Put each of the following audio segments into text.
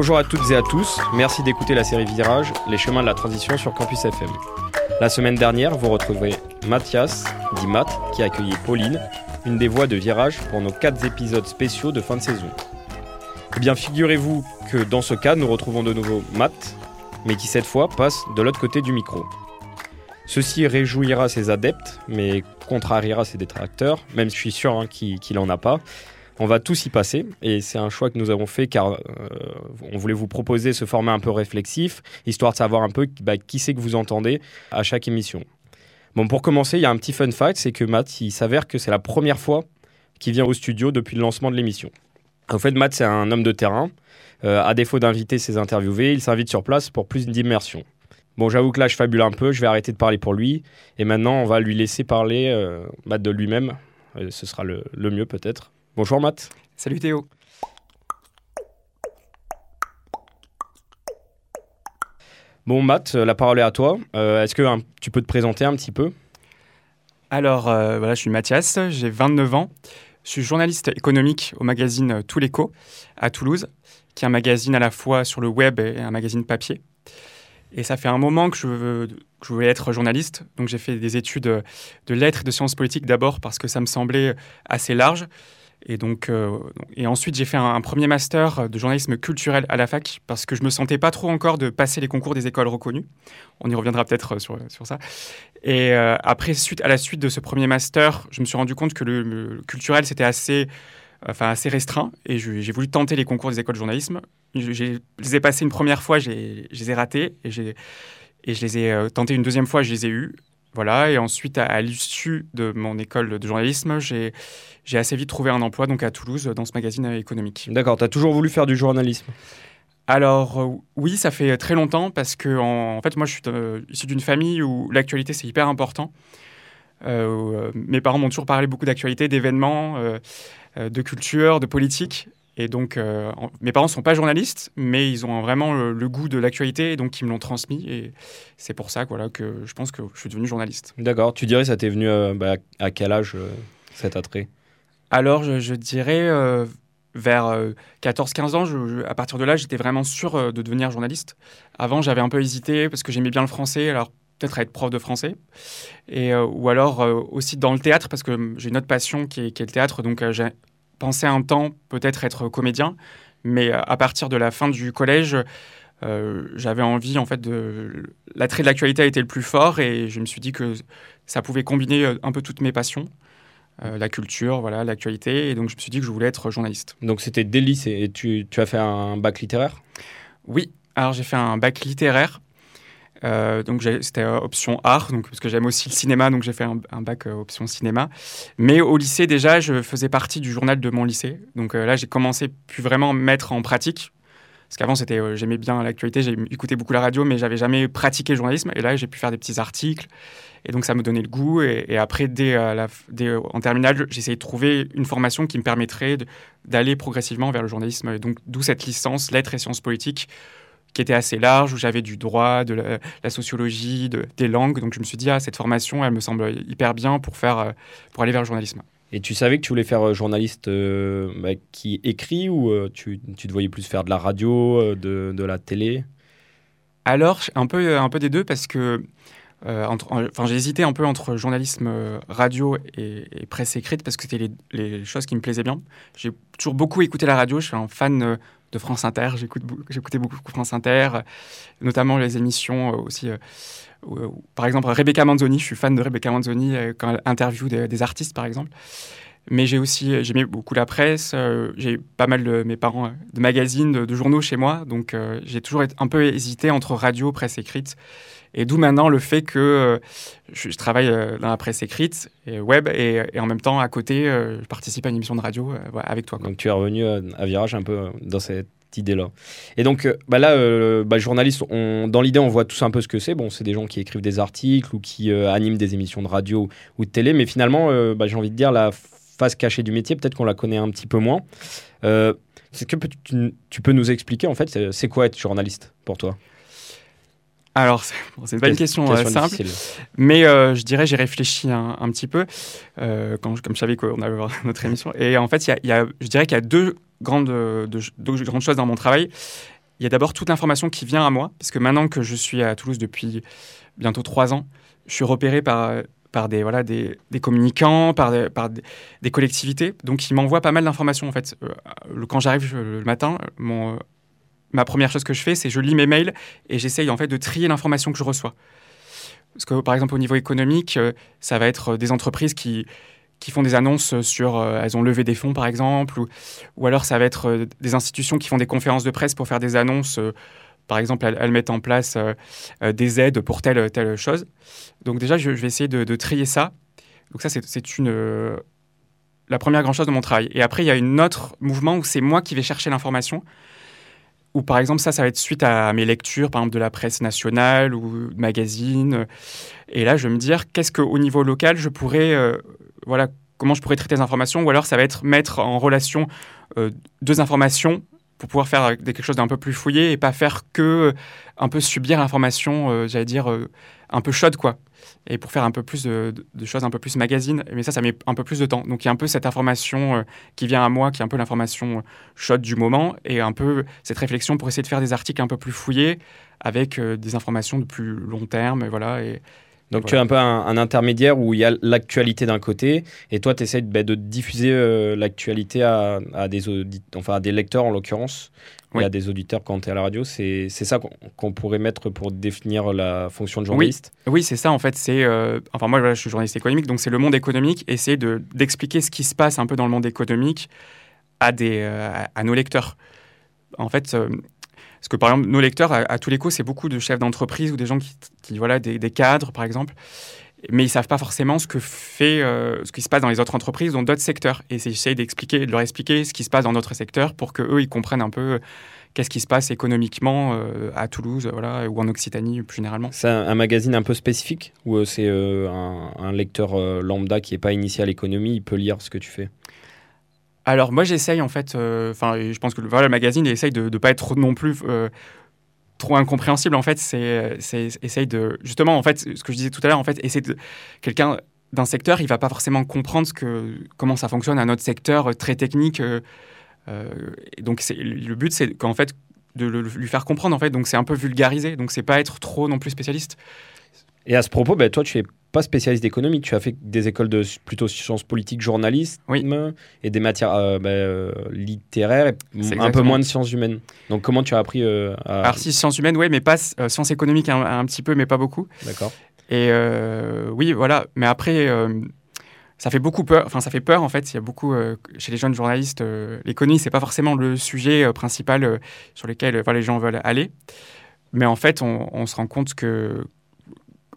Bonjour à toutes et à tous, merci d'écouter la série Virage, les chemins de la transition sur Campus FM. La semaine dernière, vous retrouvez Mathias, dit Matt, qui a accueilli Pauline, une des voix de Virage pour nos quatre épisodes spéciaux de fin de saison. Eh bien, figurez-vous que dans ce cas, nous retrouvons de nouveau Matt, mais qui cette fois passe de l'autre côté du micro. Ceci réjouira ses adeptes, mais contrariera ses détracteurs, même si je suis sûr hein, qu'il n'en a pas. On va tous y passer et c'est un choix que nous avons fait car euh, on voulait vous proposer ce format un peu réflexif, histoire de savoir un peu bah, qui c'est que vous entendez à chaque émission. Bon, pour commencer, il y a un petit fun fact, c'est que Matt, il s'avère que c'est la première fois qu'il vient au studio depuis le lancement de l'émission. En fait, Matt, c'est un homme de terrain. Euh, à défaut d'inviter ses interviewés, il s'invite sur place pour plus d'immersion. Bon, j'avoue que là, je fabule un peu, je vais arrêter de parler pour lui. Et maintenant, on va lui laisser parler euh, Matt de lui-même. Ce sera le mieux peut-être. Bonjour Matt. Salut Théo. Bon Matt, la parole est à toi. Euh, Est-ce que hein, tu peux te présenter un petit peu? Alors euh, voilà, je suis Mathias, j'ai 29 ans. Je suis journaliste économique au magazine Tout l'écho à Toulouse, qui est un magazine à la fois sur le web et un magazine papier. Et ça fait un moment que je, veux, que je voulais être journaliste. Donc j'ai fait des études de lettres et de sciences politiques d'abord parce que ça me semblait assez large. Et, donc, euh, et ensuite, j'ai fait un, premier master de journalisme culturel à la fac parce que je me sentais pas trop encore de passer les concours des écoles reconnues. On y reviendra peut-être sur, sur ça. Et euh, après, suite, à la suite de ce premier master, je me suis rendu compte que le, culturel, c'était assez, enfin, assez restreint. Et j'ai voulu tenter les concours des écoles de journalisme. Je, les ai passés une première fois, je les ai ratés. Et, et je les ai euh, tentés une deuxième fois, je les ai eus. Voilà, et ensuite, à, à l'issue de mon école de journalisme, j'ai assez vite trouvé un emploi donc à Toulouse dans ce magazine économique. D'accord, tu as toujours voulu faire du journalisme? Alors euh, oui, ça fait très longtemps parce que en, en fait moi je suis euh, issu d'une famille où l'actualité c'est hyper important. Euh, mes parents m'ont toujours parlé beaucoup d'actualité, d'événements, euh, de culture, de politique. Et donc, euh, en, mes parents ne sont pas journalistes, mais ils ont vraiment le, le goût de l'actualité, et donc ils me l'ont transmis. Et c'est pour ça voilà, que je pense que je suis devenu journaliste. D'accord. Tu dirais, ça t'est venu euh, bah, à quel âge euh, cet attrait? Alors, je, je dirais vers 14-15 ans. Je, à partir de là, j'étais vraiment sûr de devenir journaliste. Avant, j'avais un peu hésité parce que j'aimais bien le français. Alors, peut-être être prof de français. Et, euh, ou alors euh, aussi dans le théâtre, parce que j'ai une autre passion qui est, qui est le théâtre. Donc, euh, pensé un temps peut-être être comédien. Mais euh, à partir de la fin du collège, euh, j'avais envie, en fait, de. L'attrait de l'actualité a été le plus fort et je me suis dit que ça pouvait combiner euh, un peu toutes mes passions. Euh, la culture, voilà, l'actualité. Et donc, je me suis dit que je voulais être journaliste. Donc, c'était dès le lycée. Et tu, tu as fait un bac littéraire? Oui, alors j'ai fait un bac littéraire. Euh, donc c'était euh, option art, donc, parce que j'aime aussi le cinéma, donc j'ai fait un, bac euh, option cinéma. Mais au lycée déjà, je faisais partie du journal de mon lycée. Donc là, j'ai commencé puis vraiment mettre en pratique. Parce qu'avant, c'était, j'aimais bien l'actualité, écouté beaucoup la radio, mais j'avais jamais pratiqué le journalisme. Et là, j'ai pu faire des petits articles. Et donc, ça me donnait le goût. Et, après, dès, la, dès, en terminale, essayé de trouver une formation qui me permettrait d'aller progressivement vers le journalisme. Donc, d'où cette licence lettres et sciences politiques qui était assez large, où j'avais du droit, de la, la sociologie, de, des langues. Donc je me suis dit, ah, cette formation, elle me semble hyper bien pour, faire, euh, pour aller vers le journalisme. Et tu savais que tu voulais faire journaliste euh, bah, qui écrit ou euh, tu, tu te voyais plus faire de la radio, euh, de, de la télé? Alors, un peu, un peu des deux, parce que euh, entre, enfin, j'ai hésité un peu entre journalisme radio et, et presse écrite, parce que c'était les, les, choses qui me plaisaient bien. J'ai toujours beaucoup écouté la radio, je suis un fan de France Inter. J'écoutais beaucoup France Inter, notamment les émissions aussi. Euh, où, par exemple, Rebecca Manzoni, je suis fan de Rebecca Manzoni euh, quand elle interview des, des, artistes, par exemple. Mais j'ai aussi j'aimais beaucoup la presse. j'ai pas mal de mes parents de magazines, de, journaux chez moi. Donc j'ai toujours un peu hésité entre radio, presse écrite. Et d'où maintenant le fait que je, travaille dans la presse écrite et web et, en même temps à côté, je participe à une émission de radio avec toi. Donc tu es revenu à Virage un peu dans cette idée-là. Et donc euh, bah là, euh, bah, journaliste, dans l'idée, on voit tous un peu ce que c'est. Bon, c'est des gens qui écrivent des articles ou qui euh, animent des émissions de radio ou de télé, mais finalement, bah, j'ai envie de dire, la face cachée du métier, peut-être qu'on la connaît un petit peu moins. Est-ce que tu, peux nous expliquer, en fait, c'est quoi être journaliste pour toi? Alors, c'est pas une question, simple, mais je dirais j'ai réfléchi un, petit peu quand, comme je savais qu'on allait voir notre émission. Et en fait, y a, je dirais qu'il y a deux grandes, de, grandes choses dans mon travail. Il y a d'abord toute l'information qui vient à moi, parce que maintenant que je suis à Toulouse depuis bientôt trois ans, je suis repéré par, par des, voilà, des, des communicants, par, des, par des, collectivités. Donc, ils m'envoient pas mal d'informations, en fait. Euh, quand j'arrive le matin, mon, ma première chose que je fais, c'est je lis mes mails et j'essaye, en fait, de trier l'information que je reçois. Parce que, par exemple, au niveau économique, euh, ça va être des entreprises qui, qui font des annonces sur, euh, elles ont levé des fonds par exemple, ou, ou alors ça va être euh, des institutions qui font des conférences de presse pour faire des annonces. Euh, par exemple, elles, mettent en place des aides pour telle telle chose. Donc déjà, je, vais essayer de, trier ça. Donc ça, c'est une la première grande chose de mon travail. Et après, il y a un autre mouvement où c'est moi qui vais chercher l'information. Ou par exemple, ça, ça va être suite à mes lectures, par exemple de la presse nationale ou de magazines. Et là, je vais me dire, qu'est-ce qu'au niveau local, je pourrais voilà, comment je pourrais traiter les informations, ou alors ça va être mettre en relation euh, deux informations pour pouvoir faire quelque chose d'un peu plus fouillé et pas faire que euh, un peu subir l'information, euh, j'allais dire, un peu chaude, quoi. Et pour faire un peu plus de, choses, un peu plus magazine. Mais ça, ça met un peu plus de temps. Donc il y a un peu cette information qui vient à moi, qui est un peu l'information chaude du moment, et un peu cette réflexion pour essayer de faire des articles un peu plus fouillés, avec des informations de plus long terme, et voilà. Donc tu es un peu un, intermédiaire où il y a l'actualité d'un côté et toi tu essaies de, bah, de diffuser euh, l'actualité à, des enfin à des lecteurs en l'occurrence et à des auditeurs quand tu es à la radio. C'est ça qu'on pourrait mettre pour définir la fonction de journaliste? Oui, c'est ça en fait. C'est euh, enfin moi je suis journaliste économique donc c'est le monde économique essayer d'expliquer ce qui se passe un peu dans le monde économique à, des, euh, à nos lecteurs. En fait, parce que par exemple, nos lecteurs, à, tous les coups, c'est beaucoup de chefs d'entreprise ou des gens qui, voilà, des, cadres, par exemple. Mais ils savent pas forcément ce que fait, euh, ce qui se passe dans les autres entreprises, dans d'autres secteurs. Et j'essaie d'expliquer, de leur expliquer ce qui se passe dans notre secteur pour que eux, ils comprennent un peu euh, qu'est-ce qui se passe économiquement euh, à Toulouse, voilà, ou en Occitanie plus généralement. C'est un, magazine un peu spécifique ou c'est un, un, lecteur lambda qui n'est pas initié à l'économie, il peut lire ce que tu fais? Alors moi j'essaye en fait, euh, enfin je pense que le, le magazine essaye de ne pas être non plus euh, trop incompréhensible en fait, c'est essaye de justement en fait ce que je disais tout à l'heure en fait essayer de quelqu'un d'un secteur il va pas forcément comprendre comment ça fonctionne à notre secteur euh, très technique. donc le but c'est qu'en fait de lui faire comprendre en fait donc c'est un peu vulgarisé donc c'est pas être trop non plus spécialiste. Et à ce propos, ben, toi, tu es pas spécialiste d'économie, tu as fait des écoles de plutôt sciences politiques, journalisme et des matières euh, bah, euh, littéraires, et un peu moins de sciences humaines. Donc comment tu as appris euh, à... Alors si, sciences humaines, oui, mais pas sciences économiques un, petit peu, mais pas beaucoup. D'accord. Et oui, voilà. Mais après, ça fait beaucoup peur. Enfin, ça fait peur en fait. Il y a beaucoup chez les jeunes journalistes, l'économie, c'est pas forcément le sujet principal sur lequel les gens veulent aller. Mais en fait, on, on se rend compte que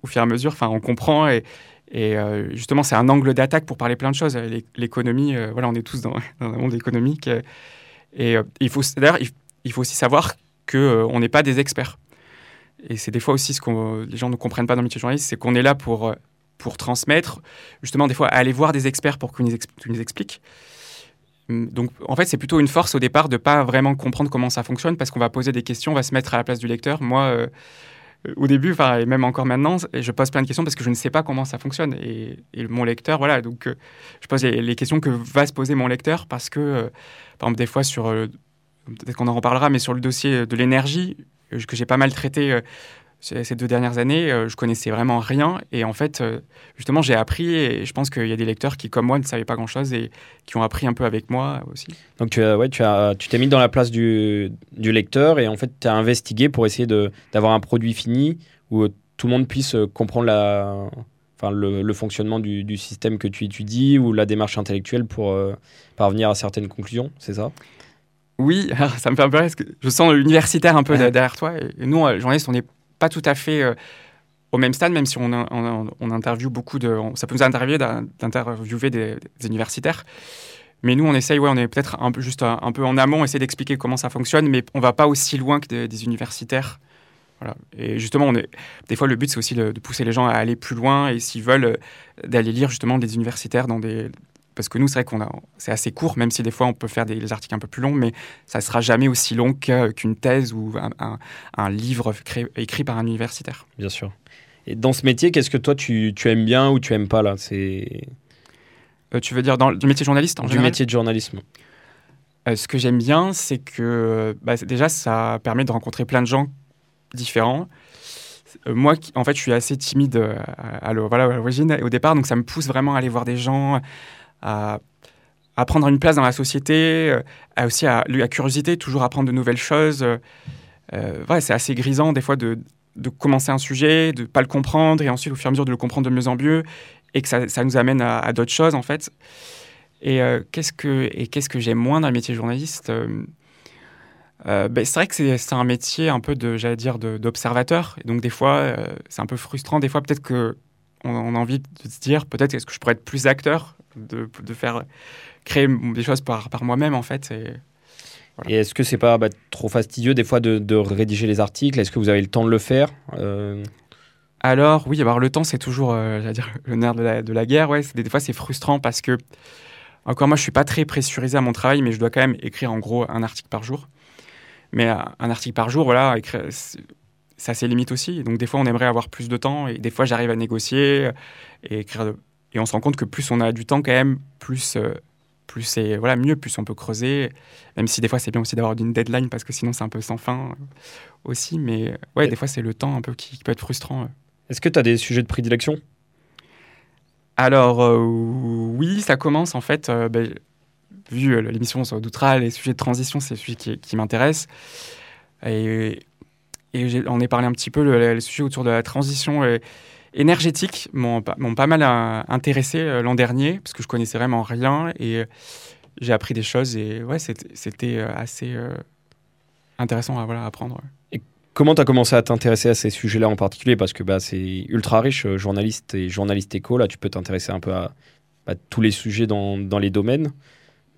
au fur et à mesure. Enfin, on comprend et, et euh, justement, c'est un angle d'attaque pour parler plein de choses. L'économie, euh, voilà, on est tous dans, un monde économique. et euh, il faut d'ailleurs, il, faut aussi savoir que on n'est pas des experts. Et c'est des fois aussi ce que les gens ne comprennent pas dans le métier journaliste, c'est qu'on est là pour pour transmettre, justement, des fois, aller voir des experts pour qu'ils nous, nous, expliquent. Hum, donc, en fait, c'est plutôt une force au départ de pas vraiment comprendre comment ça fonctionne parce qu'on va poser des questions, on va se mettre à la place du lecteur. Moi, au début, et même encore maintenant, je pose plein de questions parce que je ne sais pas comment ça fonctionne. Et, mon lecteur, voilà, donc euh, je pose les, questions que va se poser mon lecteur parce que, euh, par exemple, des fois sur, euh, peut-être qu'on en reparlera, mais sur le dossier de l'énergie, que j'ai pas mal traité ces deux dernières années, euh, je connaissais vraiment rien. Et en fait, euh, justement, j'ai appris. Et je pense qu'il y a des lecteurs qui, comme moi, ne savaient pas grand-chose et qui ont appris un peu avec moi aussi. Donc, tu as, ouais, tu as, tu t'es mis dans la place du, du lecteur et en fait, tu as investigué pour essayer de, d'avoir un produit fini où euh, tout le monde puisse comprendre la, enfin, le, fonctionnement du, système que tu étudies ou la démarche intellectuelle pour parvenir à certaines conclusions, c'est ça? Oui, ça me fait un peu rire, que je sens l'universitaire un peu derrière toi. Et nous, journalistes, on n'est pas tout à fait au même stade, même si on, on, interviewe beaucoup de. ça peut nous arriver d'interviewer des, universitaires. Mais nous, on essaye, ouais, on est peut-être juste un, peu en amont, essayer d'expliquer comment ça fonctionne, mais on va pas aussi loin que des, universitaires. Voilà. Et justement, on des fois, le but, c'est aussi de, pousser les gens à aller plus loin et s'ils veulent, euh, d'aller lire justement des universitaires dans des. Parce que nous, c'est vrai qu'on a, c'est assez court, même si des fois on peut faire des, articles un peu plus longs, mais ça sera jamais aussi long qu'une thèse ou un, un livre écrit par un universitaire. Bien sûr. Et dans ce métier, qu'est-ce que toi tu, tu, aimes bien ou tu aimes pas là? C'est euh, Tu veux dire dans du métier de journaliste en Du métier de journalisme. Euh, ce que j'aime bien, c'est que bah, déjà ça permet de rencontrer plein de gens différents. Euh, moi, en fait, je suis assez timide à, voilà, l'origine et au départ, donc ça me pousse vraiment à aller voir des gens, à, prendre une place dans la société, à aussi à la curiosité, toujours apprendre de nouvelles choses. ouais, c'est assez grisant des fois de de commencer un sujet, de pas le comprendre, et ensuite au fur et à mesure de le comprendre de mieux en mieux, et que ça, nous amène à, d'autres choses en fait. Et euh, qu'est-ce que qu'est-ce que j'aime moins dans le métier de journaliste euh, euh, ben, c'est vrai que c'est un métier un peu de j'allais dire d'observateur, et donc des fois c'est un peu frustrant. Des fois peut-être que on, a envie de se dire peut-être est-ce que je pourrais être plus acteur, de, de faire créer des choses par, par moi-même en fait. Et, et est-ce que c'est pas bah, trop fastidieux des fois de, rédiger les articles? Est-ce que vous avez le temps de le faire euh? Alors oui, avoir le temps, c'est toujours euh, dire, le nerf de la, guerre. Ouais, des, fois, c'est frustrant parce que, encore moi, je suis pas très pressurisé à mon travail, mais je dois quand même écrire en gros un article par jour. Mais euh, un article par jour, voilà, ça c'est limite aussi. Donc des fois, on aimerait avoir plus de temps, et des fois, j'arrive à négocier et écrire. Et on se rend compte que plus on a du temps, quand même, plus plus c'est voilà mieux, plus on peut creuser. Même si des fois c'est bien aussi d'avoir une deadline parce que sinon c'est un peu sans fin euh, aussi. Mais ouais, des fois c'est le temps un peu qui, peut être frustrant. Euh. Est-ce que tu as des sujets de prédilection? Alors euh, oui, ça commence en fait. Ben, vu l'émission sur Doutra, les sujets de transition, c'est celui qui, qui m'intéresse. Et, et on est parlé un petit peu le, le, sujet autour de la transition énergétiques m'ont pas mal euh, intéressé euh, l'an dernier, parce que je connaissais vraiment rien et euh, j'ai appris des choses et ouais, c'était assez intéressant à voilà, apprendre. Et comment tu as commencé à t'intéresser à ces sujets-là en particulier? Parce que bah, c'est ultra riche, journaliste et journaliste éco, là tu peux t'intéresser un peu à, tous les sujets dans, les domaines.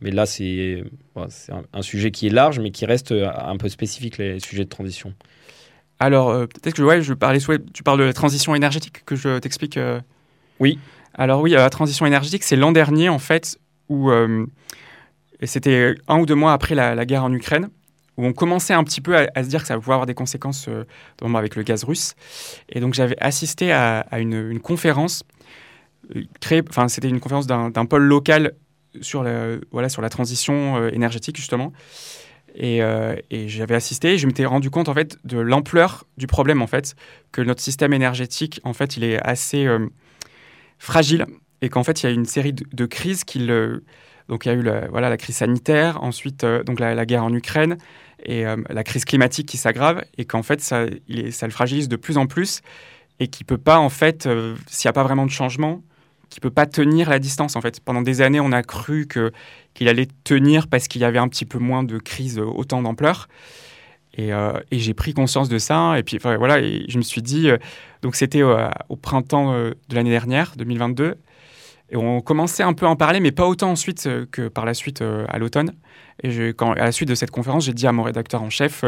Mais là, c'est un, sujet qui est large, mais qui reste un peu spécifique, les sujets de transition. Alors, euh, peut-être que ouais, je parlais, tu parles de la transition énergétique, que je t'explique. Euh. Oui. Alors oui, la transition énergétique, c'est l'an dernier, en fait, où euh, c'était un ou deux mois après la, guerre en Ukraine, où on commençait un petit peu à, se dire que ça pouvait avoir des conséquences avec le gaz russe. Et donc j'avais assisté à, une, conférence créée, enfin c'était une conférence d'un pôle local sur, voilà, sur la transition énergétique, justement. Euh, et, j'avais assisté, et je m'étais rendu compte en fait de l'ampleur du problème en fait, que notre système énergétique en fait il est assez euh, fragile et qu'en fait il y a une série de, crises qui donc il y a eu la, voilà la crise sanitaire, ensuite euh, donc la, guerre en Ukraine et la crise climatique qui s'aggrave et qu'en fait ça, le fragilise de plus en plus et qui peut pas en fait s'il n'y a pas vraiment de changement qui peut pas tenir la distance en fait. Pendant des années, on a cru que qu'il allait tenir parce qu'il y avait un petit peu moins de crises euh, autant d'ampleur. Euh, et, j'ai pris conscience de ça. Et puis voilà, je me suis dit, euh, donc c'était au printemps de l'année dernière, 2022. Et on commençait un peu à en parler, mais pas autant ensuite que par la suite à l'automne. Et à la suite de cette conférence, j'ai dit à mon rédacteur en chef,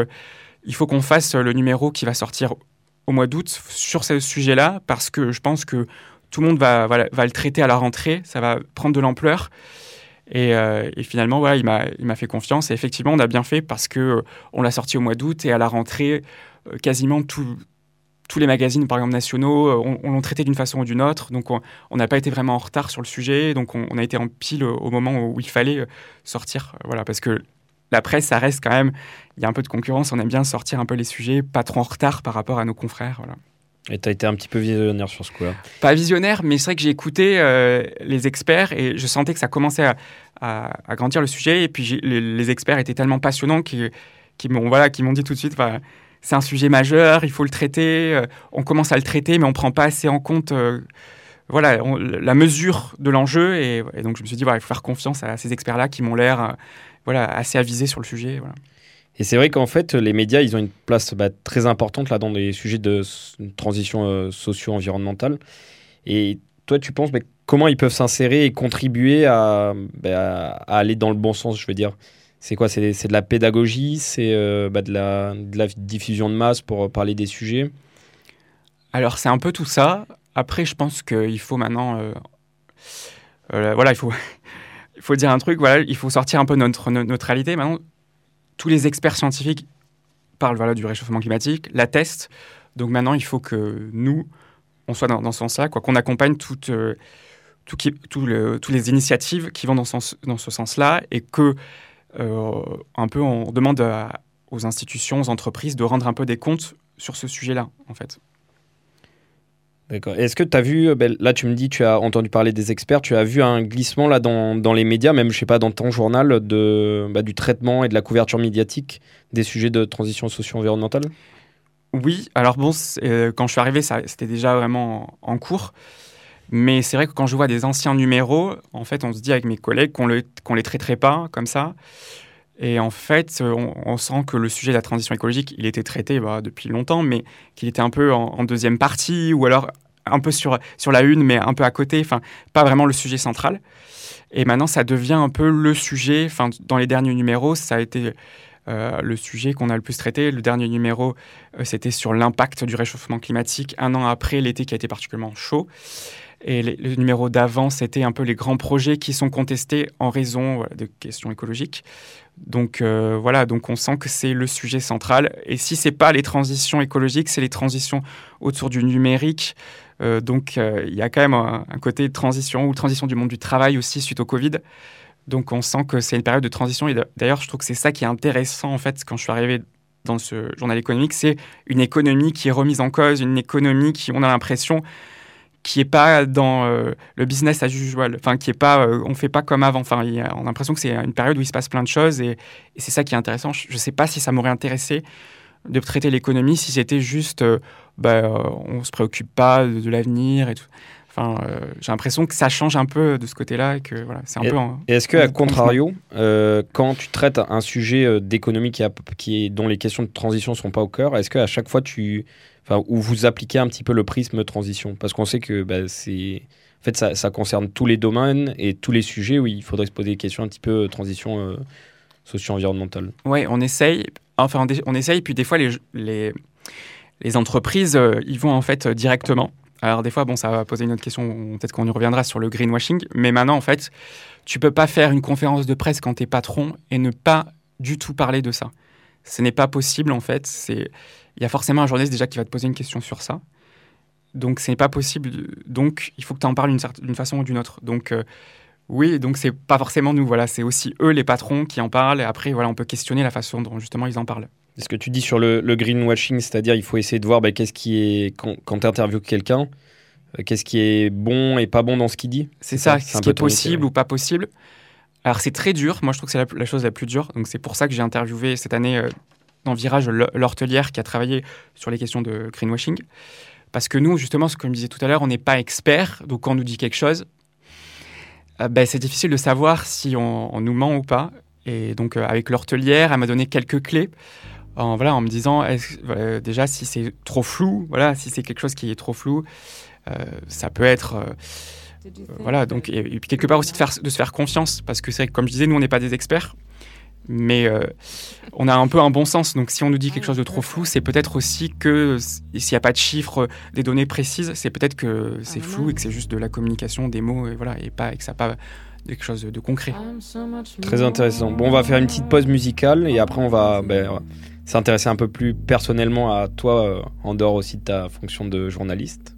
il faut qu'on fasse le numéro qui va sortir au mois d'août sur ce sujet-là, parce que je pense que tout le monde va, le traiter à la rentrée, ça va prendre de l'ampleur. Euh, et, finalement, voilà, il m'a fait confiance. Et effectivement, on a bien fait parce que euh, on l'a sorti au mois d'août et à la rentrée, euh, quasiment tous les magazines, par exemple nationaux, on, l'ont traité d'une façon ou d'une autre. Donc, on n'a pas été vraiment en retard sur le sujet. Donc, on, a été en pile au moment où il fallait sortir. Voilà, parce que la presse, ça reste quand même. Il y a un peu de concurrence. On aime bien sortir un peu les sujets, pas trop en retard par rapport à nos confrères. Et tu as été un petit peu visionnaire sur ce coup-là Pas visionnaire, mais c'est vrai que j'ai écouté euh, les experts et je sentais que ça commençait à, grandir le sujet. Et puis les, experts étaient tellement passionnants qu'ils qui m'ont voilà, dit tout de suite c'est un sujet majeur, il faut le traiter. Euh, on commence à le traiter, mais on ne prend pas assez en compte euh, voilà, la mesure de l'enjeu. Et, donc, je me suis dit, il faut faire confiance à ces experts-là qui m'ont l'air assez avisés sur le sujet. Et c'est vrai qu'en fait, les médias, ils ont une place bah, très importante là dans les sujets de transition euh, socio-environnementale. Et toi, tu penses comment ils peuvent s'insérer et contribuer bah, à, aller dans le bon sens, je veux dire? C'est quoi? C'est de la pédagogie? C'est euh, bah, de, la, diffusion de masse pour parler des sujets? Alors, c'est un peu tout ça. Après, je pense qu'il faut maintenant. Euh, euh, voilà, il faut, il faut dire un truc. Voilà, il faut sortir un peu notre, notre neutralité. Maintenant, tous les experts scientifiques parlent voilà, du réchauffement climatique, l'attestent. Donc maintenant, il faut que nous, on soit dans, ce sens-là, qu'on accompagne toutes, euh, les initiatives qui vont dans, ce sens-là et que, un peu, on demande aux institutions, aux entreprises de rendre un peu des comptes sur ce sujet-là, en fait. D'accord. Est-ce que tu as vu, euh, ben, là tu me dis, tu as entendu parler des experts, tu as vu un glissement là dans, dans les médias, même je sais pas, dans ton journal, de, bah, du traitement et de la couverture médiatique des sujets de transition socio-environnementale? Oui, alors bon, euh, quand je suis arrivé, c'était déjà vraiment en, cours. Mais c'est vrai que quand je vois des anciens numéros, en fait, on se dit avec mes collègues qu'on ne qu'on les traiterait pas comme ça. Et en fait, on, sent que le sujet de la transition écologique, il était traité bah, depuis longtemps, mais qu'il était un peu en, deuxième partie, ou alors un peu sur, la une, mais un peu à côté, enfin, pas vraiment le sujet central. Et maintenant, ça devient un peu le sujet, enfin, dans les derniers numéros, ça a été euh, le sujet qu'on a le plus traité. Le dernier numéro, euh, c'était sur l'impact du réchauffement climatique, un an après l'été qui a été particulièrement chaud. Et le numéro d'avant, c'était un peu les grands projets qui sont contestés en raison de questions écologiques. Donc euh, voilà, donc on sent que c'est le sujet central. Et si c'est pas les transitions écologiques, c'est les transitions autour du numérique. Euh, donc euh, il y a quand même un, côté transition ou transition du monde du travail aussi suite au Covid. Donc on sent que c'est une période de transition. Et d'ailleurs, je trouve que c'est ça qui est intéressant en fait quand je suis arrivé dans ce journal économique, c'est une économie qui est remise en cause, une économie qui, on a l'impression, qui est pas dans euh, le business as usual, enfin qui est pas, euh, on fait pas comme avant. Enfin, on a l'impression que c'est une période où il se passe plein de choses et, c'est ça qui est intéressant. Je, ne sais pas si ça m'aurait intéressé de traiter l'économie si c'était juste, euh, bah, on se préoccupe pas de, l'avenir et tout. Enfin, j'ai l'impression que ça change un peu de ce côté-là et que voilà, c'est un et, peu. et est-ce que, à contrario, quand tu traites un sujet d'économie qui, qui est, dont les questions de transition sont pas au cœur, est-ce que à chaque fois tu enfin, où vous appliquez un petit peu le prisme transition? Parce qu'on sait que bah, c'est. En fait, ça, ça, concerne tous les domaines et tous les sujets où il faudrait se poser des questions un petit peu euh, transition euh, socio-environnementale. Oui, on essaye. Enfin, on, essaye, puis des fois, les, les, les entreprises, euh, ils vont en fait directement. Alors des fois, bon, ça va poser une autre question, peut-être qu'on y reviendra sur le greenwashing, mais maintenant, en fait, tu peux pas faire une conférence de presse quand tu es patron et ne pas du tout parler de ça. Ce n'est pas possible, en fait. C'est il y a forcément un journaliste déjà qui va te poser une question sur ça. Donc, ce n'est pas possible. Donc, il faut que tu en parles d'une façon ou d'une autre. Donc, euh, oui, donc c'est pas forcément nous. Voilà, c'est aussi eux, les patrons, qui en parlent. Et après, voilà, on peut questionner la façon dont justement ils en parlent. Ce que tu dis sur le, greenwashing, c'est-à-dire il faut essayer de voir ben, qu'est-ce qui est quand, quand tu interviews quelqu'un, euh, qu'est-ce qui est bon et pas bon dans ce qu'il dit. C'est ça, ce qui est possible ou pas possible. Alors c'est très dur. Moi, je trouve que c'est la, chose la plus dure. Donc c'est pour ça que j'ai interviewé cette année euh, dans Virage l'hortelière qui a travaillé sur les questions de greenwashing. Parce que nous, justement, ce que je disais tout à l'heure, on n'est pas expert. Donc quand on nous dit quelque chose, euh, ben, c'est difficile de savoir si on, nous ment ou pas. Et donc euh, avec l'hortelière, elle m'a donné quelques clés. En, voilà, en me disant euh, déjà si c'est trop flou, voilà, si c'est quelque chose qui est trop flou, ça peut être voilà donc et, puis quelque part aussi de, faire, de se faire confiance parce que c'est comme je disais nous on n'est pas des experts mais euh, on a un peu un bon sens. Donc si on nous dit quelque chose de trop flou, c'est peut-être aussi que s'il n'y a pas de chiffres, des données précises, c'est peut-être que c'est flou et que c'est juste de la communication, des mots, et voilà, et pas et que ça n'a pas quelque chose de concret. Très intéressant. Bon, on va faire une petite pause musicale et après on va ben, s'intéresser un peu plus personnellement à toi euh, en dehors aussi de ta fonction de journaliste.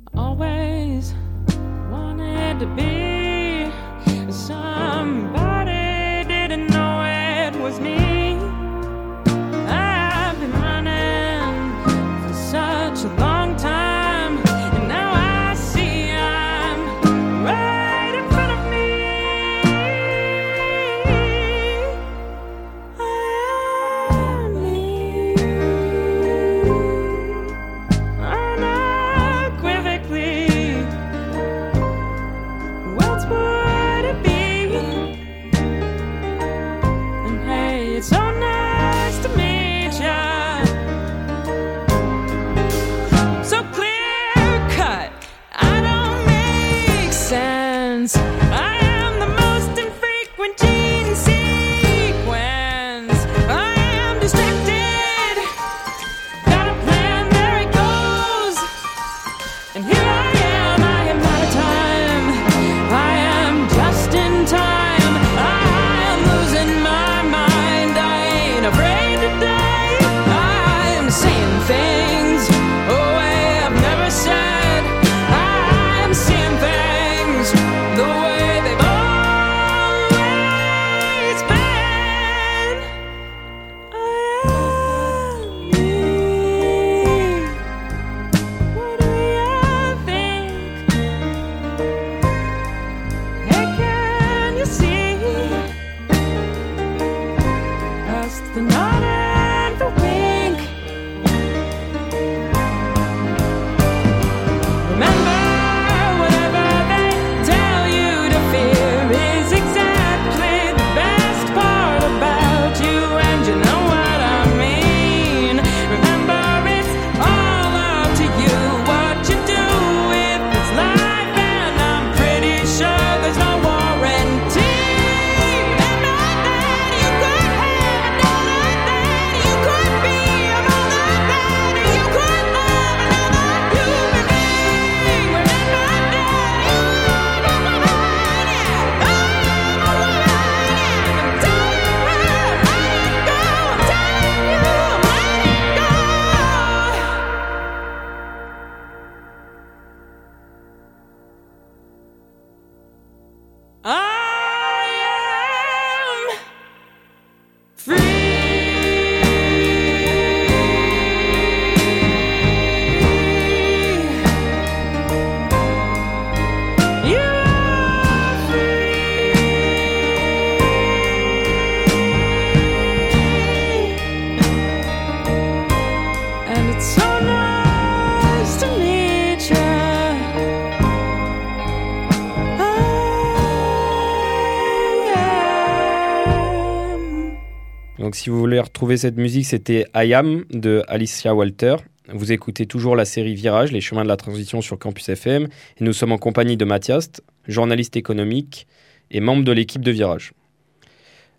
Si vous voulez retrouver cette musique, c'était I Am de Alicia Walter. Vous écoutez toujours la série Virage, les chemins de la transition sur Campus FM. Et nous sommes en compagnie de Mathias, journaliste économique et membre de l'équipe de Virage.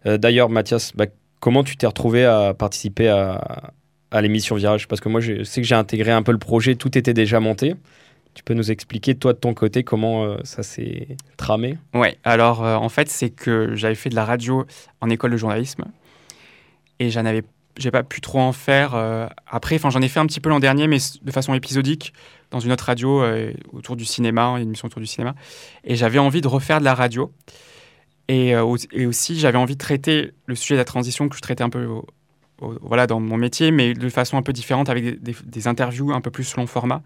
Euh, D'ailleurs, Mathias, bah, comment tu t'es retrouvé à participer à, l'émission Virage? Parce que moi, je sais que j'ai intégré un peu le projet, tout était déjà monté. Tu peux nous expliquer, toi, de ton côté, comment euh, ça s'est tramé? Ouais, alors euh, en fait, c'est que j'avais fait de la radio en école de journalisme et j'en avais j'ai pas pu trop en faire euh, après enfin j'en ai fait un petit peu l'an dernier mais de façon épisodique dans une autre radio euh, autour du cinéma une émission autour du cinéma. Et j'avais envie de refaire de la radio. Et, euh, aussi j'avais envie de traiter le sujet de la transition que je traitais un peu voilà dans mon métier mais de façon un peu différente avec des- des interviews un peu plus long format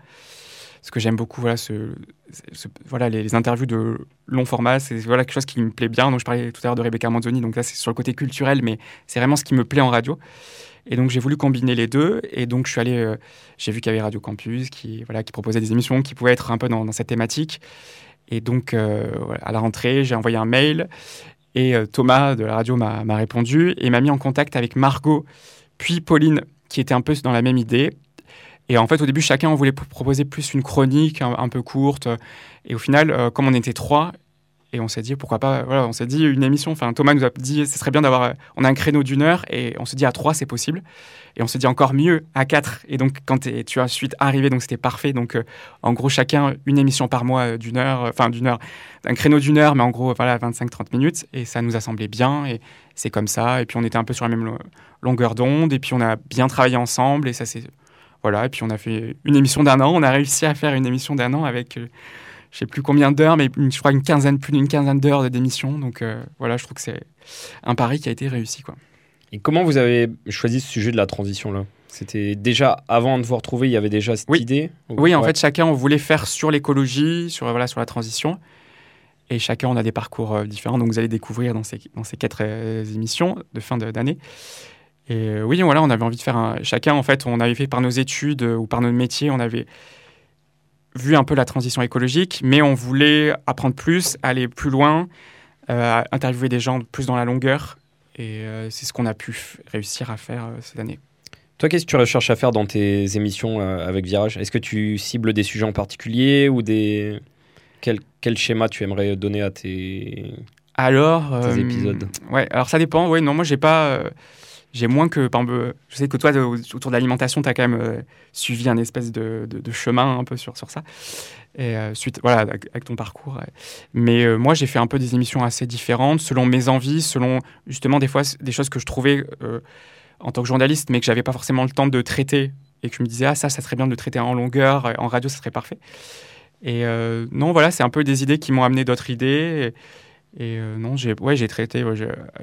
parce que j'aime beaucoup voilà ce, ce- voilà les, interviews de long format c'est voilà quelque chose qui me plaît bien. Donc je parlais tout à l'heure de Rebecca Manzoni donc là c'est sur le côté culturel mais c'est vraiment ce qui me plaît en radio. Et donc j'ai voulu combiner les deux. Et donc je suis allé euh, j'ai vu qu'il y avait Radio Campus qui voilà qui proposait des émissions qui pouvaient être un peu dans, dans cette thématique. Et donc euh, à la rentrée j'ai envoyé un mail. Et euh, Thomas de la radio m'a répondu et m'a mis en contact avec Margot puis Pauline qui était un peu dans la même idée et en fait, au début, chacun on voulait proposer plus une chronique un, peu courte. Et au final, euh, comme on était trois, et on s'est dit pourquoi pas, voilà, on s'est dit une émission. Enfin, Thomas nous a dit ce serait bien d'avoir. euh, On a un créneau d'une heure et on se dit à trois c'est possible. Et on se dit encore mieux à quatre. Et donc, quand tu as ensuite arrivé, donc c'était parfait. Donc, euh, en gros, chacun une émission par mois d'une heure, enfin d'une heure, un créneau d'une heure, mais en gros, voilà, 25-30 minutes. Et ça nous a semblé bien. Et c'est comme ça. Et puis, on était un peu sur la même lo- longueur d'onde. Et puis, on a bien travaillé ensemble. Et ça, c'est voilà, et puis on a fait une émission d'un an. On a réussi à faire une émission d'un an avec, euh, je sais plus combien d'heures, mais une- je crois une quinzaine, plus d'une quinzaine d'heures de d'émission. Donc euh, voilà, je trouve que c'est un pari qui a été réussi. Quoi. Et comment vous avez choisi ce sujet de la transition là? C'était déjà avant de vous retrouver, il y avait déjà cette Oui. idée? Oui, en Ouais. fait, chacun, on voulait faire sur l'écologie, sur, voilà, sur la transition. Et chacun, on a des parcours euh, différents. Donc vous allez découvrir dans ces, dans ces quatre euh, émissions de fin d'année. Et euh, oui, voilà, on avait envie de faire un... Chacun, en fait, on avait fait par nos études euh, ou par notre métier, on avait vu un peu la transition écologique, mais on voulait apprendre plus, aller plus loin, euh, interviewer des gens plus dans la longueur. Et euh, c'est ce qu'on a pu réussir à faire euh, cette année. Toi, qu'est-ce que tu recherches à faire dans tes émissions avec Virage? Est-ce que tu cibles des sujets en particulier ou des quel, quel schéma tu aimerais donner à tes Alors, Tes épisodes? Ouais, alors ça dépend. Ouais, non, moi j'ai pas, j'ai moins que, je sais que toi autour de l'alimentation, tu as quand même euh, suivi un espèce de, chemin un peu sur sur ça. Et euh, suite, voilà, avec, ton parcours. Mais euh, moi j'ai fait un peu des émissions assez différentes selon mes envies, selon justement des fois des choses que je trouvais en tant que journaliste, mais que j'avais pas forcément le temps de traiter et que je me disais ah ça, ça serait bien de le traiter en longueur, en radio, ça serait parfait. Et non, voilà, c'est un peu des idées qui m'ont amené d'autres idées. Et, euh, non, j'ai ouais, traité, ouais,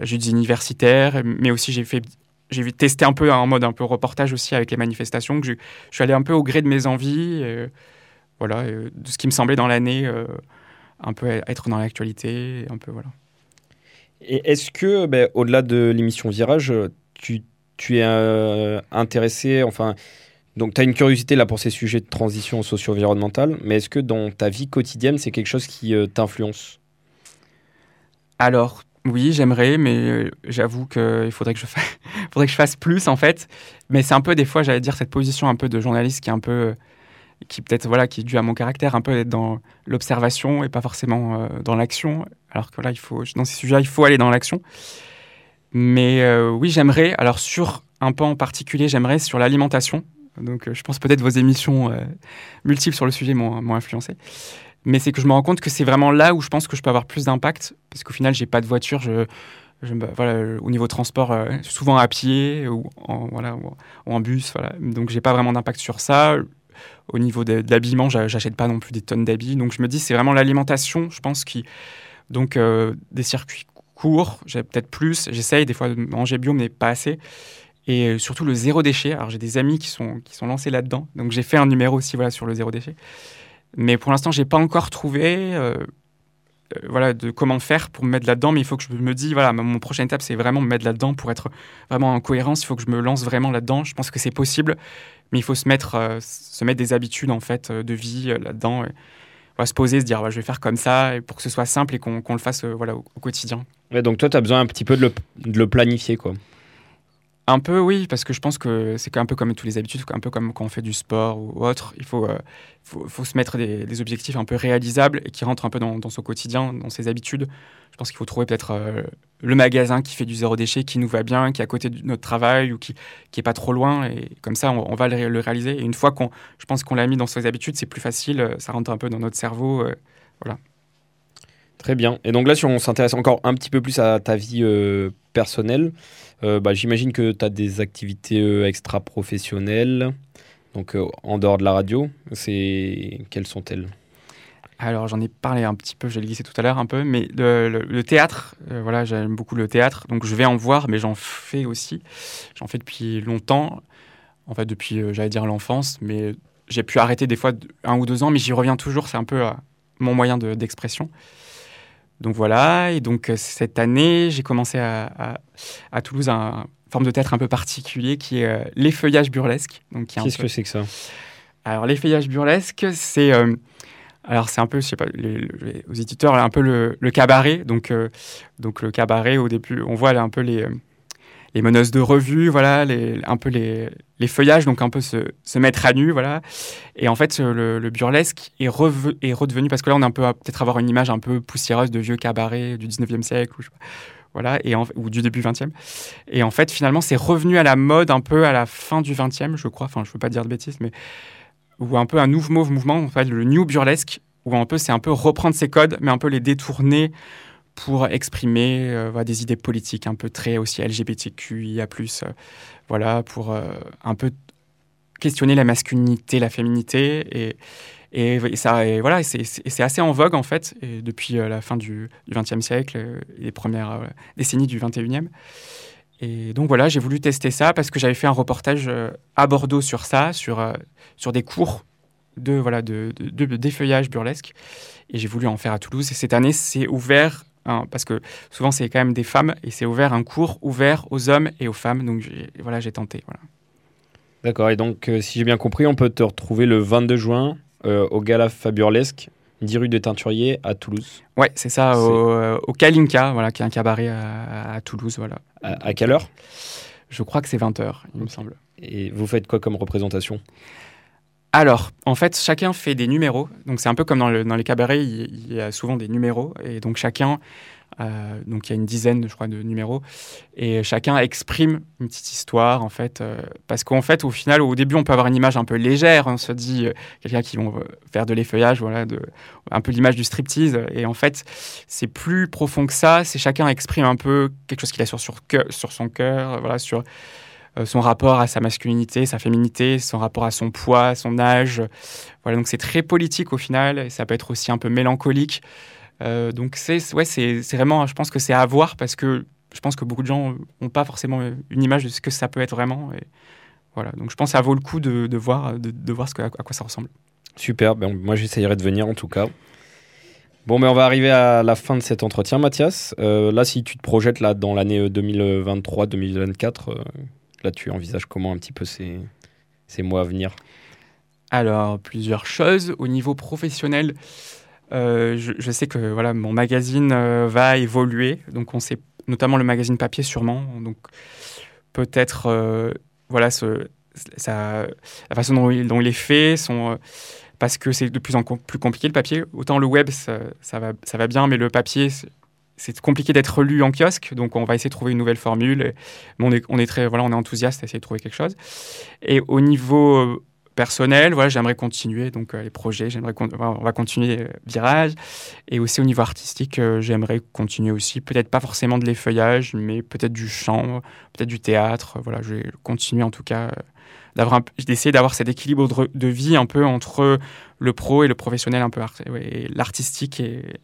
j'ai des universitaires, mais aussi j'ai fait, j'ai testé un peu en mode un peu reportage aussi avec les manifestations. Que je, je suis allé un peu au gré de mes envies, et, voilà, et de ce qui me semblait dans l'année, euh, un peu être dans l'actualité, un peu voilà. Et est-ce que, ben, au-delà de l'émission Virage, tu, tu es euh, intéressé, enfin, donc tu as une curiosité là pour ces sujets de transition socio-environnementale, mais est-ce que dans ta vie quotidienne, c'est quelque chose qui euh, t'influence? Alors, oui, j'aimerais, mais euh, j'avoue qu'il faudrait que, je fasse, faudrait que je fasse plus, en fait. Mais c'est un peu, des fois, j'allais dire, cette position un peu de journaliste qui est un peu. euh, qui peut-être, voilà, qui est due à mon caractère, un peu d'être dans l'observation et pas forcément euh, dans l'action. Alors que là, il faut, dans ces sujets il faut aller dans l'action. Mais euh, oui, j'aimerais, alors sur un pan en particulier, j'aimerais sur l'alimentation. Donc, euh, je pense peut-être vos émissions euh, multiples sur le sujet m'ont influencé. Mais c'est que je me rends compte que c'est vraiment là où je pense que je peux avoir plus d'impact. Parce qu'au final, j'ai pas de voiture. Je, voilà, au niveau transport, euh, souvent à pied ou en, voilà, ou, en bus. Voilà. Donc, j'ai pas vraiment d'impact sur ça. Au niveau de, de l'habillement, j'a- j'achète pas non plus des tonnes d'habits. Donc, je me dis, c'est vraiment l'alimentation, je pense, qui. Donc, euh, des circuits courts, j'ai peut-être plus. J'essaye des fois de manger bio, mais pas assez. Et euh, surtout le zéro déchet. Alors, j'ai des amis qui sont, qui sont lancés là-dedans. Donc, j'ai fait un numéro aussi voilà, sur le zéro déchet. Mais pour l'instant, j'ai pas encore trouvé euh, euh, voilà, de comment faire pour me mettre là-dedans. Mais il faut que je me dise, voilà, mon prochaine étape, c'est vraiment me mettre là-dedans pour être vraiment en cohérence. Il faut que je me lance vraiment là-dedans. Je pense que c'est possible, mais il faut se mettre, euh, se mettre des habitudes en fait de vie là-dedans. Et, voilà, se poser, se dire, je vais faire comme ça, pour que ce soit simple et qu'on le fasse voilà, au, quotidien. Donc toi, tu as besoin un petit peu de le, de le planifier, quoi. Un peu, oui, parce que je pense que c'est un peu comme tous les habitudes, un peu comme quand on fait du sport ou autre. Il faut, euh, faut, se mettre des, objectifs un peu réalisables et qui rentrent un peu dans, son quotidien, dans ses habitudes. Je pense qu'il faut trouver peut-être euh, le magasin qui fait du zéro déchet, qui nous va bien, qui est à côté de notre travail ou qui, qui est pas trop loin. Et comme ça, on, va le, réaliser. Et une fois qu'on, je pense qu'on l'a mis dans ses habitudes, c'est plus facile. Euh, ça rentre un peu dans notre cerveau. voilà. Très bien. Et donc là, si on s'intéresse encore un petit peu plus à ta vie personnelle, euh, bah, j'imagine que tu as des activités euh, extra-professionnelles, donc euh, en dehors de la radio. Quelles sont-elles? Alors j'en ai parlé un petit peu, je l'ai glissé tout à l'heure un peu, mais le, théâtre, voilà, j'aime beaucoup le théâtre, donc je vais en voir, mais j'en fais aussi. J'en fais depuis longtemps, en fait depuis, j'allais dire l'enfance, mais j'ai pu arrêter des fois un ou deux ans, mais j'y reviens toujours, c'est un peu mon moyen d'expression. Donc voilà, et donc euh, cette année, j'ai commencé à, à, Toulouse un, forme de théâtre un peu particulier qui est euh, l'effeuillage burlesque. Qu'est-ce que c'est que ça? Alors l'effeuillage burlesque, c'est euh, alors c'est un peu, je sais pas, les, aux éditeurs, un peu le, le cabaret. Donc donc le cabaret au début, on voit là, un peu les les meneuses de revue, voilà, les, un peu les, les, feuillages, donc un peu se, se, mettre à nu, voilà. Et en fait, le, burlesque est, est, redevenu, parce que là, on a un peu peut-être avoir une image un peu poussiéreuse de vieux cabaret du 19e siècle, ou, voilà, et ou du début 20e. Et en fait, finalement, c'est revenu à la mode un peu à la fin du 20e, je crois, enfin, je ne veux pas dire de bêtises, mais ou un peu un nouveau mouvement, en fait, le new burlesque, où un peu c'est un peu reprendre ses codes, mais un peu les détourner pour exprimer euh, des idées politiques un peu très aussi LGBTQIA+, euh, voilà, pour euh, un peu questionner la masculinité, la féminité, et, et, ça, voilà, c'est assez en vogue en fait, depuis la fin du XXe siècle, les premières décennies du XXIe. Et donc voilà, j'ai voulu tester ça parce que j'avais fait un reportage à Bordeaux sur ça, sur, sur des cours de voilà de, de, de défeuillage burlesque, et j'ai voulu en faire à Toulouse. Et cette année, c'est ouvert Hein, parce que souvent c'est quand même des femmes et c'est ouvert un cours ouvert aux hommes et aux femmes. Donc voilà, j'ai tenté. Voilà. D'accord. Et donc, euh, si j'ai bien compris, on peut te retrouver le 22 juin euh, au Gala Faburlesque, 10 rue des Teinturiers à Toulouse. Ouais, c'est ça, au, euh, au, Kalinka, voilà, qui est un cabaret à, Toulouse. Voilà. À, quelle heure? Je crois que c'est 20h, il me semble. Et vous faites quoi comme représentation? Alors, en fait, chacun fait des numéros. Donc, c'est un peu comme dans, les cabarets, il, y a souvent des numéros. Et donc, chacun, euh, donc il y a une dizaine, je crois, de numéros. Et chacun exprime une petite histoire, en fait. Euh, parce qu'en fait, au final, au début, on peut avoir une image un peu légère. On se dit, euh, quelqu'un qui vont faire de l'effeuillage, voilà, un peu l'image du striptease. Et en fait, c'est plus profond que ça. C'est chacun exprime un peu quelque chose qu'il a sur, sur, sur son cœur, voilà, sur son rapport à sa masculinité, sa féminité, son rapport à son poids, son âge. Voilà, donc c'est très politique au final, et ça peut être aussi un peu mélancolique. Euh, donc c'est ouais, c'est vraiment, je pense que c'est à voir parce que je pense que beaucoup de gens n'ont pas forcément une image de ce que ça peut être vraiment. Et voilà, donc je pense que ça vaut le coup de, de voir, de, voir à quoi ça ressemble. Super, ben, moi j'essayerai de venir en tout cas. Bon, mais on va arriver à la fin de cet entretien, Mathias. Euh, là, si tu te projettes là dans l'année 2023-2024, Là, tu envisages comment un petit peu ces, ces mois à venir? Alors, plusieurs choses. Au niveau professionnel, euh, je, sais que voilà, mon magazine euh, va évoluer. Donc, on sait notamment le magazine papier, sûrement. Donc, peut-être, euh, voilà, ce, ça, la façon dont il, dont il est fait, son, parce que c'est de plus en plus compliqué le papier. Autant le web, ça, va, ça va bien, mais le papier, c'est compliqué d'être lu en kiosque, donc on va essayer de trouver une nouvelle formule. on, est, on est très, voilà, on est enthousiaste à essayer de trouver quelque chose. Et au niveau euh, personnel, voilà, j'aimerais continuer donc euh, les projets, j'aimerais on va continuer euh, virage. Et aussi au niveau artistique, j'aimerais continuer aussi, peut-être pas forcément de l'effeuillage, mais peut-être du chant, peut-être du théâtre. Voilà, je vais continuer en tout cas d'avoir d'essayer d'avoir cet équilibre de, vie un peu entre le pro et le professionnel un peu l'artistique et,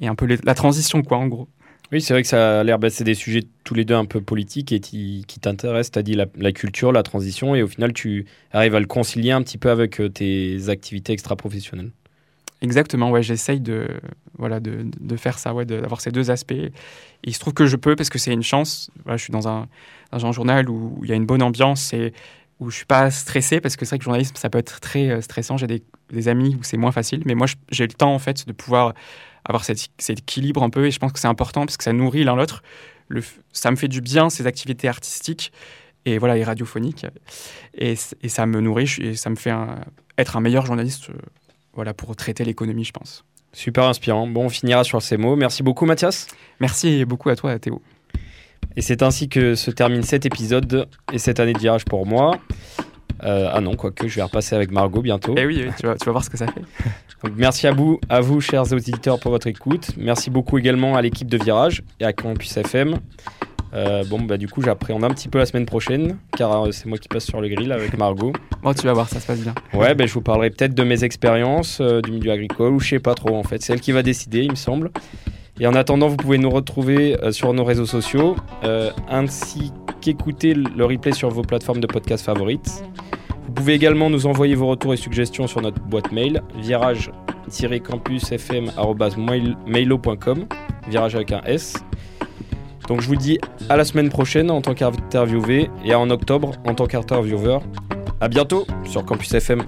et un peu la transition, quoi, en gros. Oui, c'est vrai que ça a l'air, bah, c'est des sujets tous les deux un peu politiques et qui, t'intéressent. Tu as dit la, culture, la transition, et au final, tu arrives à le concilier un petit peu avec euh, tes activités extra-professionnelles. Exactement, ouais, j'essaye de, voilà, de, de, faire ça, ouais, d'avoir ces deux aspects. Et il se trouve que je peux parce que c'est une chance. Voilà, je suis dans un, dans un journal où il y a une bonne ambiance et où je suis pas stressé parce que c'est vrai que le journalisme, ça peut être très euh, stressant. J'ai des, des, amis où c'est moins facile, mais moi, j'ai le temps en fait de pouvoir avoir cet, équilibre un peu. Et je pense que c'est important parce que ça nourrit l'un l'autre. Ça me fait du bien, ces activités artistiques. et voilà, et radiophonique. Et, et ça me nourrit et ça me fait être un meilleur journaliste voilà, pour traiter l'économie, je pense. Super inspirant. Bon, on finira sur ces mots. Merci beaucoup, Mathias. Merci beaucoup à toi, Théo. Et c'est ainsi que se termine cet épisode et cette année de virage pour moi. Euh, ah non, quoique, je vais repasser avec Margot bientôt. Eh oui, tu, vas, tu vas voir ce que ça fait. Donc, merci à vous, à vous, chers auditeurs, pour votre écoute. Merci beaucoup également à l'équipe de Virage et à Campus FM. Euh, bon, bah, du coup, j'appréhende un petit peu la semaine prochaine, car euh, c'est moi qui passe sur le grill avec Margot. Bon, tu vas voir, ça se passe bien. Ouais, ben je vous parlerai peut-être de mes expériences euh, du milieu agricole, ou je sais pas trop en fait. C'est elle qui va décider, il me semble. Et en attendant, vous pouvez nous retrouver sur nos réseaux sociaux, ainsi qu'écouter le replay sur vos plateformes de podcast favorites. Vous pouvez également nous envoyer vos retours et suggestions sur notre boîte mail, virage-campusfm.mailo.com, virage avec un S. Donc je vous dis à la semaine prochaine en tant qu'interviewé et en octobre en tant qu'intervieweur. A bientôt sur Campus FM.